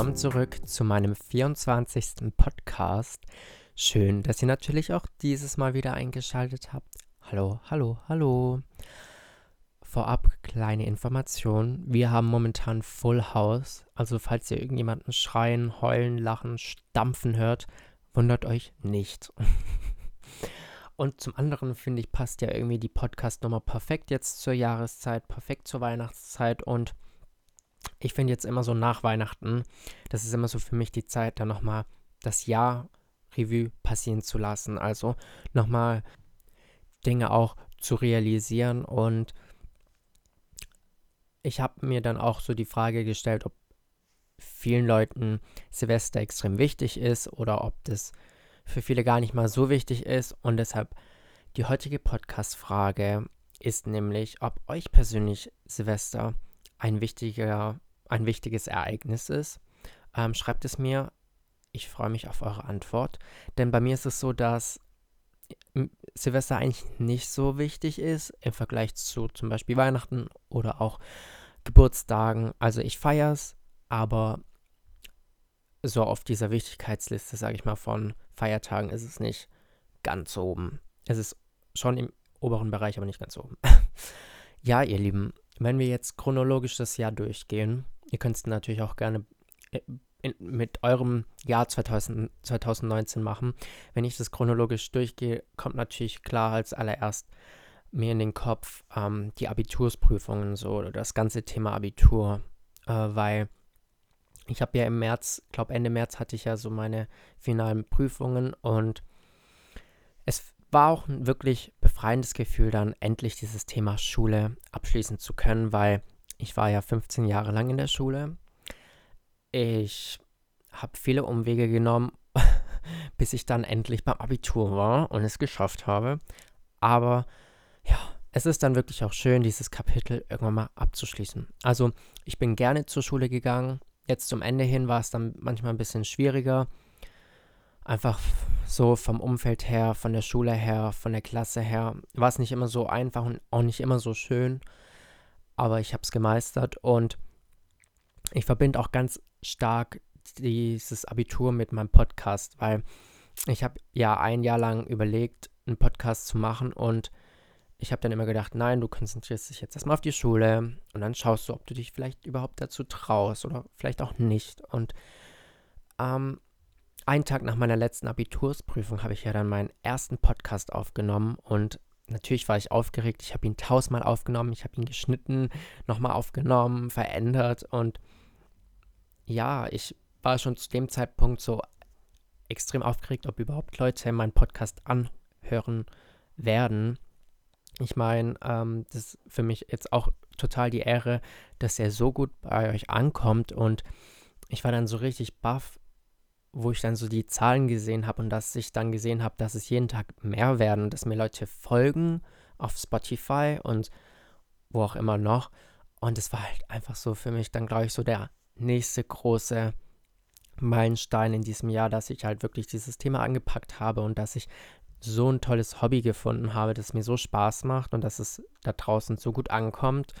Willkommen zurück zu meinem 24. Podcast. Schön, dass ihr natürlich auch dieses Mal wieder eingeschaltet habt. Hallo, hallo, hallo. Vorab kleine Information. Wir haben momentan Full House. Also falls ihr irgendjemanden schreien, heulen, lachen, stampfen hört, wundert euch nicht. Und zum anderen finde ich, passt ja irgendwie die Podcast-Nummer perfekt jetzt zur Jahreszeit, perfekt zur Weihnachtszeit und ich finde jetzt immer so nach Weihnachten, das ist immer so für mich die Zeit, dann nochmal das Jahr Revue passieren zu lassen. Also nochmal Dinge auch zu realisieren. Und ich habe mir dann auch so die Frage gestellt, ob vielen Leuten Silvester extrem wichtig ist oder ob das für viele gar nicht mal so wichtig ist. Und deshalb die heutige Podcast-Frage ist nämlich, ob euch persönlich Silvester ein, wichtiger, ein wichtiges Ereignis ist. Ähm, schreibt es mir. Ich freue mich auf eure Antwort. Denn bei mir ist es so, dass Silvester eigentlich nicht so wichtig ist im Vergleich zu zum Beispiel Weihnachten oder auch Geburtstagen. Also ich feiere es, aber so auf dieser Wichtigkeitsliste, sage ich mal, von Feiertagen ist es nicht ganz oben. Es ist schon im oberen Bereich, aber nicht ganz oben. ja, ihr Lieben, wenn wir jetzt chronologisch das Jahr durchgehen, ihr könnt es natürlich auch gerne äh, in, mit eurem Jahr 2000, 2019 machen. Wenn ich das chronologisch durchgehe, kommt natürlich klar als allererst mir in den Kopf ähm, die Abitursprüfungen so oder das ganze Thema Abitur, äh, weil ich habe ja im März, glaube Ende März hatte ich ja so meine finalen Prüfungen und es war auch ein wirklich befreiendes Gefühl, dann endlich dieses Thema Schule abschließen zu können, weil ich war ja 15 Jahre lang in der Schule. Ich habe viele Umwege genommen, bis ich dann endlich beim Abitur war und es geschafft habe. Aber ja, es ist dann wirklich auch schön, dieses Kapitel irgendwann mal abzuschließen. Also ich bin gerne zur Schule gegangen. Jetzt zum Ende hin war es dann manchmal ein bisschen schwieriger. Einfach so vom Umfeld her, von der Schule her, von der Klasse her, war es nicht immer so einfach und auch nicht immer so schön. Aber ich habe es gemeistert und ich verbinde auch ganz stark dieses Abitur mit meinem Podcast, weil ich habe ja ein Jahr lang überlegt, einen Podcast zu machen und ich habe dann immer gedacht, nein, du konzentrierst dich jetzt erstmal auf die Schule und dann schaust du, ob du dich vielleicht überhaupt dazu traust oder vielleicht auch nicht. Und ähm, einen Tag nach meiner letzten Abitursprüfung habe ich ja dann meinen ersten Podcast aufgenommen und natürlich war ich aufgeregt. Ich habe ihn tausendmal aufgenommen, ich habe ihn geschnitten, nochmal aufgenommen, verändert und ja, ich war schon zu dem Zeitpunkt so extrem aufgeregt, ob überhaupt Leute meinen Podcast anhören werden. Ich meine, ähm, das ist für mich jetzt auch total die Ehre, dass er so gut bei euch ankommt und ich war dann so richtig baff, wo ich dann so die Zahlen gesehen habe und dass ich dann gesehen habe, dass es jeden Tag mehr werden, dass mir Leute folgen auf Spotify und wo auch immer noch. Und es war halt einfach so für mich dann, glaube ich, so der nächste große Meilenstein in diesem Jahr, dass ich halt wirklich dieses Thema angepackt habe und dass ich so ein tolles Hobby gefunden habe, das mir so Spaß macht und dass es da draußen so gut ankommt.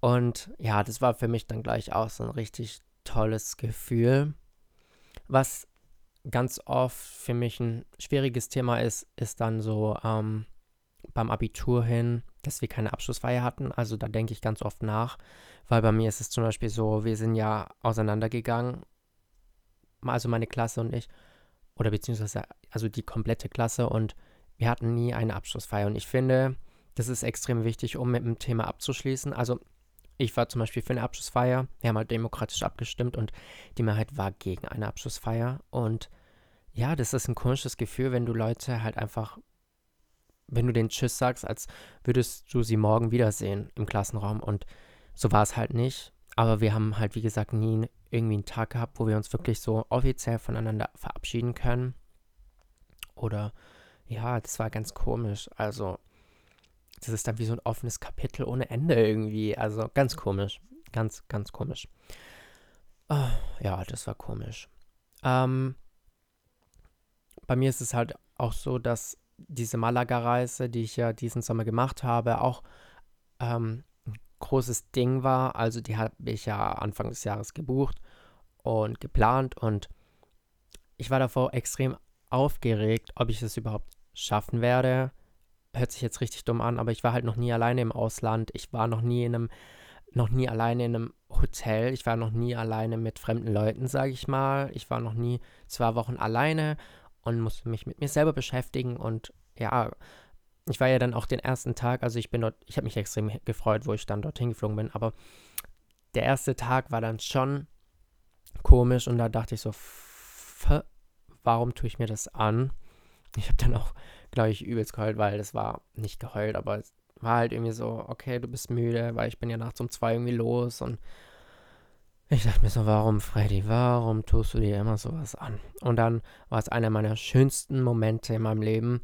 Und ja, das war für mich dann gleich auch so ein richtig tolles Gefühl. Was ganz oft für mich ein schwieriges Thema ist, ist dann so ähm, beim Abitur hin, dass wir keine Abschlussfeier hatten. Also da denke ich ganz oft nach, weil bei mir ist es zum Beispiel so, wir sind ja auseinandergegangen, also meine Klasse und ich, oder beziehungsweise also die komplette Klasse und wir hatten nie eine Abschlussfeier. Und ich finde, das ist extrem wichtig, um mit dem Thema abzuschließen. Also ich war zum Beispiel für eine Abschlussfeier. Wir haben halt demokratisch abgestimmt und die Mehrheit war gegen eine Abschlussfeier. Und ja, das ist ein komisches Gefühl, wenn du Leute halt einfach, wenn du den Tschüss sagst, als würdest du sie morgen wiedersehen im Klassenraum. Und so war es halt nicht. Aber wir haben halt, wie gesagt, nie irgendwie einen Tag gehabt, wo wir uns wirklich so offiziell voneinander verabschieden können. Oder ja, das war ganz komisch. Also das ist dann wie so ein offenes Kapitel ohne Ende irgendwie. Also ganz komisch. Ganz, ganz komisch. Oh, ja, das war komisch. Ähm, bei mir ist es halt auch so, dass diese Malaga-Reise, die ich ja diesen Sommer gemacht habe, auch ähm, ein großes Ding war. Also die habe ich ja Anfang des Jahres gebucht. und geplant und ich war davor extrem aufgeregt, ob ich es überhaupt schaffen werde. Hört sich jetzt richtig dumm an, aber ich war halt noch nie alleine im Ausland. Ich war noch nie in einem, noch nie alleine in einem Hotel. Ich war noch nie alleine mit fremden Leuten, sage ich mal. Ich war noch nie zwei Wochen alleine und musste mich mit mir selber beschäftigen und ja, ich war ja dann auch den ersten Tag, also ich bin dort, ich habe mich extrem gefreut, wo ich dann dorthin geflogen bin, aber der erste Tag war dann schon komisch und da dachte ich so, warum tue ich mir das an? Ich habe dann auch, glaube ich, übelst geheult, weil das war nicht geheult, aber es war halt irgendwie so, okay, du bist müde, weil ich bin ja nachts um zwei irgendwie los und ich dachte mir so, warum, Freddy, warum tust du dir immer sowas an? Und dann war es einer meiner schönsten Momente in meinem Leben.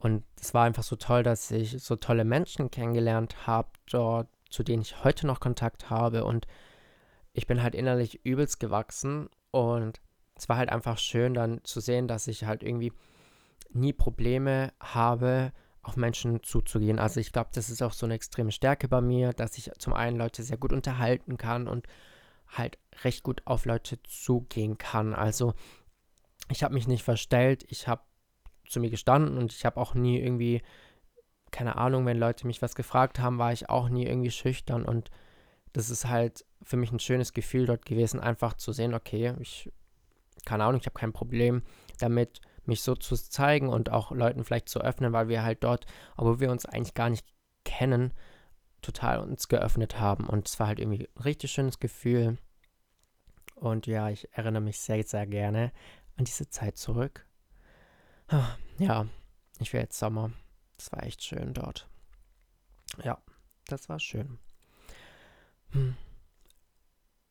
Und es war einfach so toll, dass ich so tolle Menschen kennengelernt habe dort, zu denen ich heute noch Kontakt habe. Und ich bin halt innerlich übelst gewachsen. Und es war halt einfach schön dann zu sehen, dass ich halt irgendwie nie Probleme habe, auf Menschen zuzugehen. Also ich glaube, das ist auch so eine extreme Stärke bei mir, dass ich zum einen Leute sehr gut unterhalten kann und halt recht gut auf Leute zugehen kann. Also ich habe mich nicht verstellt, ich habe zu mir gestanden und ich habe auch nie irgendwie, keine Ahnung, wenn Leute mich was gefragt haben, war ich auch nie irgendwie schüchtern und das ist halt für mich ein schönes Gefühl dort gewesen, einfach zu sehen, okay, ich, keine Ahnung, ich habe kein Problem damit, mich so zu zeigen und auch Leuten vielleicht zu öffnen, weil wir halt dort, obwohl wir uns eigentlich gar nicht kennen, total uns geöffnet haben. Und es war halt irgendwie ein richtig schönes Gefühl. Und ja, ich erinnere mich sehr, sehr gerne an diese Zeit zurück. Ja, ich will jetzt Sommer. Das war echt schön dort. Ja, das war schön. Hm.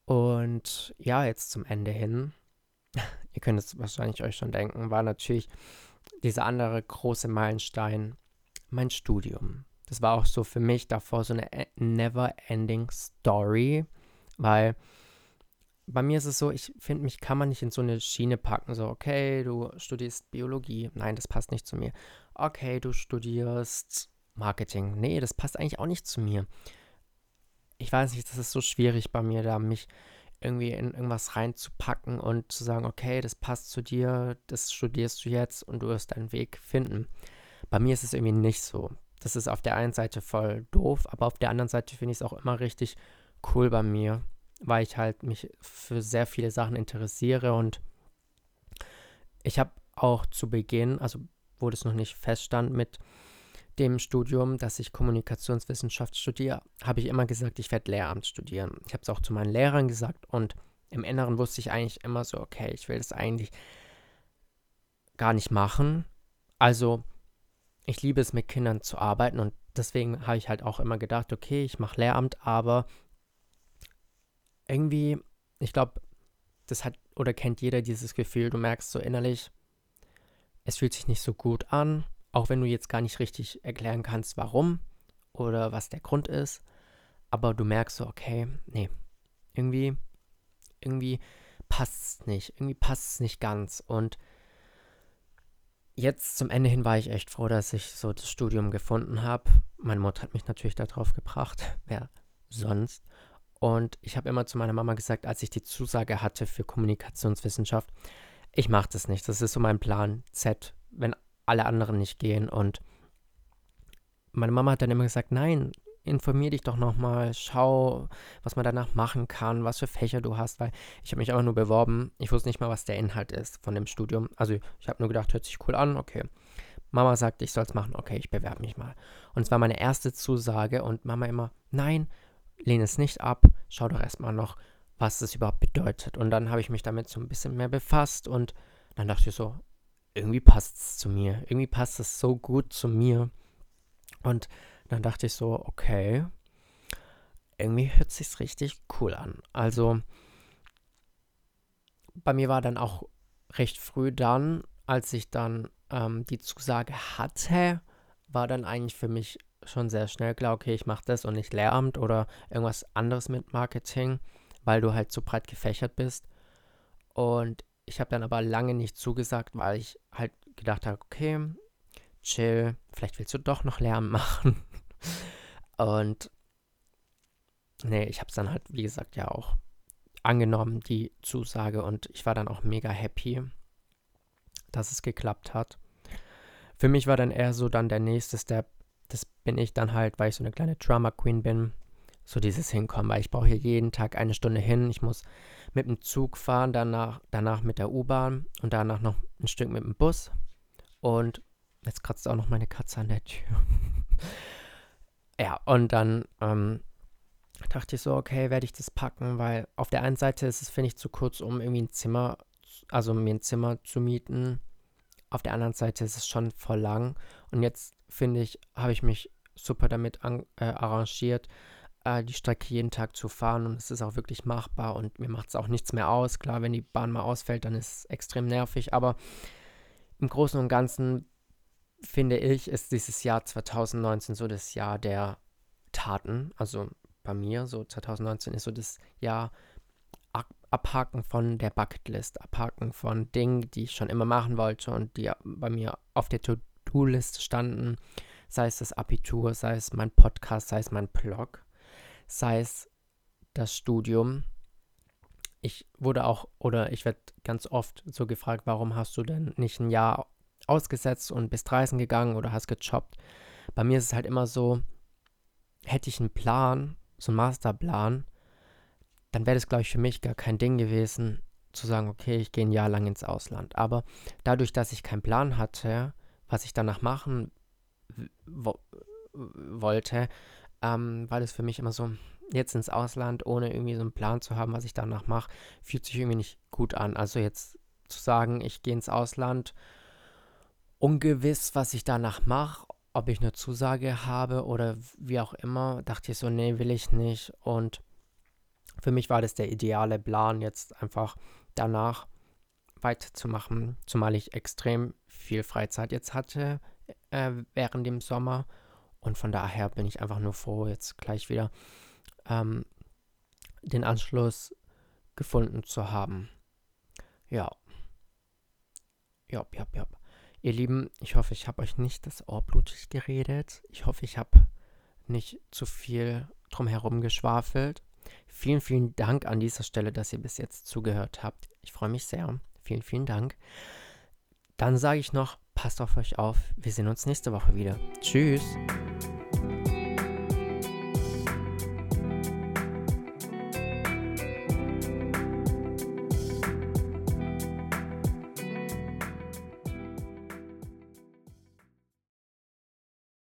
Und ja, jetzt zum Ende hin. Ihr könnt es wahrscheinlich euch schon denken, war natürlich dieser andere große Meilenstein mein Studium das war auch so für mich davor so eine never-ending Story, weil bei mir ist es so, ich finde, mich kann man nicht in so eine Schiene packen, so, okay, du studierst Biologie, nein, das passt nicht zu mir. Okay, du studierst Marketing, nee, das passt eigentlich auch nicht zu mir. Ich weiß nicht, das ist so schwierig bei mir, da mich irgendwie in irgendwas reinzupacken und zu sagen, okay, das passt zu dir, das studierst du jetzt und du wirst deinen Weg finden. Bei mir ist es irgendwie nicht so das ist auf der einen Seite voll doof, aber auf der anderen Seite finde ich es auch immer richtig cool bei mir, weil ich halt mich für sehr viele Sachen interessiere und ich habe auch zu Beginn, also wo das noch nicht feststand mit dem Studium, dass ich Kommunikationswissenschaft studiere, habe ich immer gesagt, ich werde Lehramt studieren. Ich habe es auch zu meinen Lehrern gesagt und im Inneren wusste ich eigentlich immer so, okay, ich will das eigentlich gar nicht machen. Also ich liebe es, mit Kindern zu arbeiten und deswegen habe ich halt auch immer gedacht, okay, ich mache Lehramt, aber irgendwie, ich glaube, das hat oder kennt jeder dieses Gefühl, du merkst so innerlich, es fühlt sich nicht so gut an, auch wenn du jetzt gar nicht richtig erklären kannst, warum oder was der Grund ist, aber du merkst so, okay, nee, irgendwie, irgendwie passt es nicht, irgendwie passt es nicht ganz und jetzt zum Ende hin war ich echt froh, dass ich so das Studium gefunden habe. Meine Mutter hat mich natürlich darauf gebracht, wer sonst. Und ich habe immer zu meiner Mama gesagt, als ich die Zusage hatte für Kommunikationswissenschaft, ich mache das nicht. Das ist so mein Plan Z, wenn alle anderen nicht gehen. Und meine Mama hat dann immer gesagt, nein, informier dich doch nochmal, schau, was man danach machen kann, was für Fächer du hast, weil ich habe mich einfach nur beworben. Ich wusste nicht mal, was der Inhalt ist von dem Studium. Also ich habe nur gedacht, hört sich cool an, okay. Mama sagt, ich soll es machen, okay, ich bewerbe mich mal. Und es war meine erste Zusage und Mama immer, nein, lehne es nicht ab, schau doch erstmal noch, was das überhaupt bedeutet. Und dann habe ich mich damit so ein bisschen mehr befasst und dann dachte ich so, irgendwie passt es zu mir, irgendwie passt es so gut zu mir. Und dann dachte ich so, okay, irgendwie hört sich's richtig cool an. Also bei mir war dann auch recht früh dann, als ich dann ähm, die Zusage hatte, war dann eigentlich für mich schon sehr schnell klar, okay, ich mache das und nicht Lehramt oder irgendwas anderes mit Marketing, weil du halt so breit gefächert bist. Und ich habe dann aber lange nicht zugesagt, weil ich halt gedacht habe, okay, chill, vielleicht willst du doch noch Lärm machen. Und nee, ich habe es dann halt, wie gesagt, ja auch angenommen, die Zusage. Und ich war dann auch mega happy, dass es geklappt hat. Für mich war dann eher so dann der nächste Step. Das bin ich dann halt, weil ich so eine kleine Drama Queen bin. So dieses Hinkommen, weil ich brauche hier jeden Tag eine Stunde hin. Ich muss mit dem Zug fahren, danach, danach mit der U-Bahn und danach noch ein Stück mit dem Bus. Und jetzt kratzt auch noch meine Katze an der Tür. ja, und dann ähm, dachte ich so, okay, werde ich das packen, weil auf der einen Seite ist es, finde ich, zu kurz, um irgendwie ein Zimmer, also mir ein Zimmer zu mieten. Auf der anderen Seite ist es schon voll lang. Und jetzt, finde ich, habe ich mich super damit an, äh, arrangiert, äh, die Strecke jeden Tag zu fahren. Und es ist auch wirklich machbar und mir macht es auch nichts mehr aus. Klar, wenn die Bahn mal ausfällt, dann ist es extrem nervig. Aber im Großen und Ganzen, finde ich, ist dieses Jahr 2019 so das Jahr der Taten. Also bei mir, so 2019 ist so das Jahr Abhaken von der Bucketlist, Abhaken von Dingen, die ich schon immer machen wollte und die bei mir auf der To-Do-Liste standen, sei es das Abitur, sei es mein Podcast, sei es mein Blog, sei es das Studium. Ich wurde auch, oder ich werde ganz oft so gefragt, warum hast du denn nicht ein Jahr ausgesetzt und bist reisen gegangen oder hast gejobbt? Bei mir ist es halt immer so, hätte ich einen Plan, so einen Masterplan, dann wäre das, glaube ich, für mich gar kein Ding gewesen, zu sagen, okay, ich gehe ein Jahr lang ins Ausland. Aber dadurch, dass ich keinen Plan hatte, was ich danach machen wo wollte, ähm, war das für mich immer so, jetzt ins Ausland, ohne irgendwie so einen Plan zu haben, was ich danach mache, fühlt sich irgendwie nicht gut an. Also jetzt zu sagen, ich gehe ins Ausland, ungewiss, was ich danach mache, ob ich eine Zusage habe oder wie auch immer, dachte ich so, nee, will ich nicht. Und für mich war das der ideale Plan, jetzt einfach danach weiterzumachen, zumal ich extrem viel Freizeit jetzt hatte äh, während dem Sommer. Und von daher bin ich einfach nur froh, jetzt gleich wieder ähm, den Anschluss gefunden zu haben. Ja. Ja, ja, ja. Ihr Lieben, ich hoffe, ich habe euch nicht das Ohr blutig geredet. Ich hoffe, ich habe nicht zu viel drumherum geschwafelt. Vielen, vielen Dank an dieser Stelle, dass ihr bis jetzt zugehört habt. Ich freue mich sehr. Vielen, vielen Dank. Dann sage ich noch, passt auf euch auf. Wir sehen uns nächste Woche wieder. Tschüss.